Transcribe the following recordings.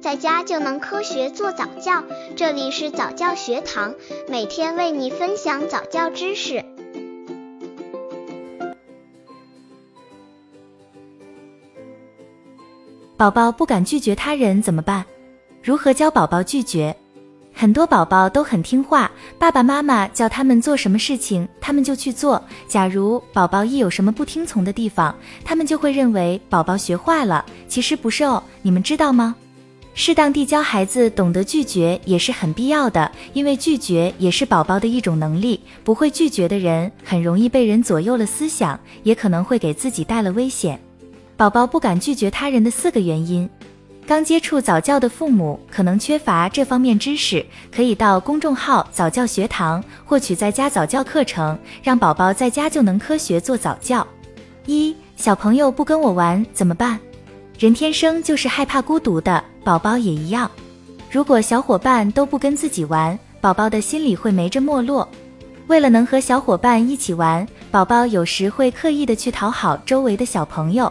在家就能科学做早教。这里是早教学堂，每天为你分享早教知识。宝宝不敢拒绝他人怎么办？如何教宝宝拒绝？很多宝宝都很听话，爸爸妈妈叫他们做什么事情，他们就去做。假如宝宝一有什么不听从的地方，他们就会认为宝宝学坏了。其实不是哦，你们知道吗？适当地教孩子懂得拒绝也是很必要的，因为拒绝也是宝宝的一种能力。不会拒绝的人，很容易被人左右了思想，也可能会给自己带了危险。宝宝不敢拒绝他人的四个原因。刚接触早教的父母可能缺乏这方面知识，可以到公众号早教学堂获取在家早教课程，让宝宝在家就能科学做早教。一小朋友不跟我玩怎么办？人天生就是害怕孤独的，宝宝也一样。如果小伙伴都不跟自己玩，宝宝的心里会没着没落。为了能和小伙伴一起玩，宝宝有时会刻意的去讨好周围的小朋友。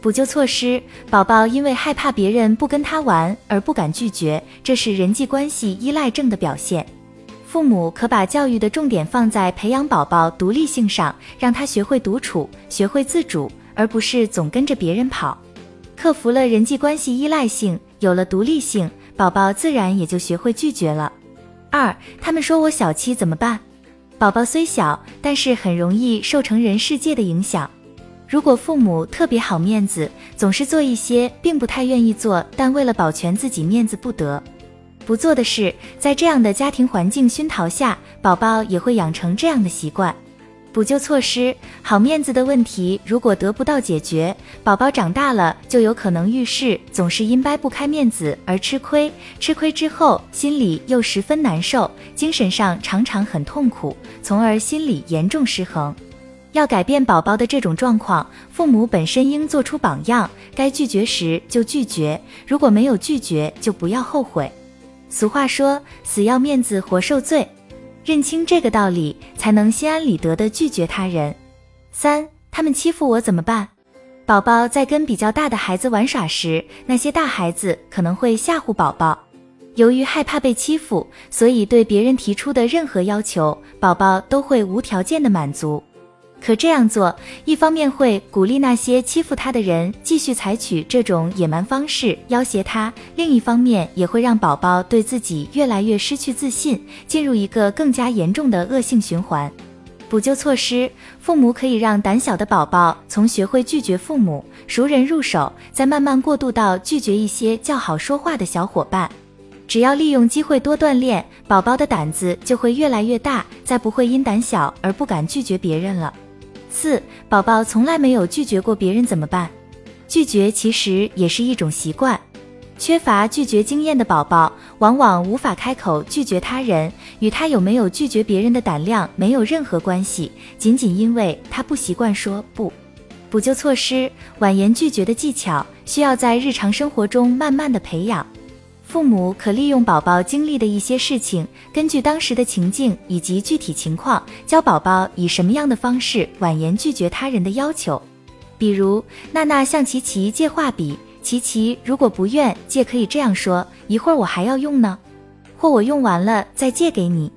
补救措施：宝宝因为害怕别人不跟他玩而不敢拒绝，这是人际关系依赖症的表现。父母可把教育的重点放在培养宝宝独立性上，让他学会独处，学会自主，而不是总跟着别人跑。克服了人际关系依赖性，有了独立性，宝宝自然也就学会拒绝了。二，他们说我小气怎么办？宝宝虽小，但是很容易受成人世界的影响。如果父母特别好面子，总是做一些并不太愿意做，但为了保全自己面子不得不做的事，在这样的家庭环境熏陶下，宝宝也会养成这样的习惯。补救措施：好面子的问题如果得不到解决，宝宝长大了就有可能遇事总是因掰不开面子而吃亏，吃亏之后心里又十分难受，精神上常常很痛苦，从而心理严重失衡。要改变宝宝的这种状况，父母本身应做出榜样，该拒绝时就拒绝，如果没有拒绝，就不要后悔。俗话说，死要面子活受罪，认清这个道理，才能心安理得的拒绝他人。三，他们欺负我怎么办？宝宝在跟比较大的孩子玩耍时，那些大孩子可能会吓唬宝宝，由于害怕被欺负，所以对别人提出的任何要求，宝宝都会无条件的满足。可这样做，一方面会鼓励那些欺负他的人继续采取这种野蛮方式要挟他，另一方面也会让宝宝对自己越来越失去自信，进入一个更加严重的恶性循环。补救措施：父母可以让胆小的宝宝从学会拒绝父母、熟人入手，再慢慢过渡到拒绝一些较好说话的小伙伴。只要利用机会多锻炼，宝宝的胆子就会越来越大，再不会因胆小而不敢拒绝别人了。四宝宝从来没有拒绝过别人怎么办？拒绝其实也是一种习惯，缺乏拒绝经验的宝宝往往无法开口拒绝他人，与他有没有拒绝别人的胆量没有任何关系，仅仅因为他不习惯说不。补救措施：婉言拒绝的技巧需要在日常生活中慢慢的培养。父母可利用宝宝经历的一些事情，根据当时的情境以及具体情况，教宝宝以什么样的方式婉言拒绝他人的要求。比如，娜娜向琪琪借画笔，琪琪如果不愿借，可以这样说：“一会儿我还要用呢，或我用完了再借给你。”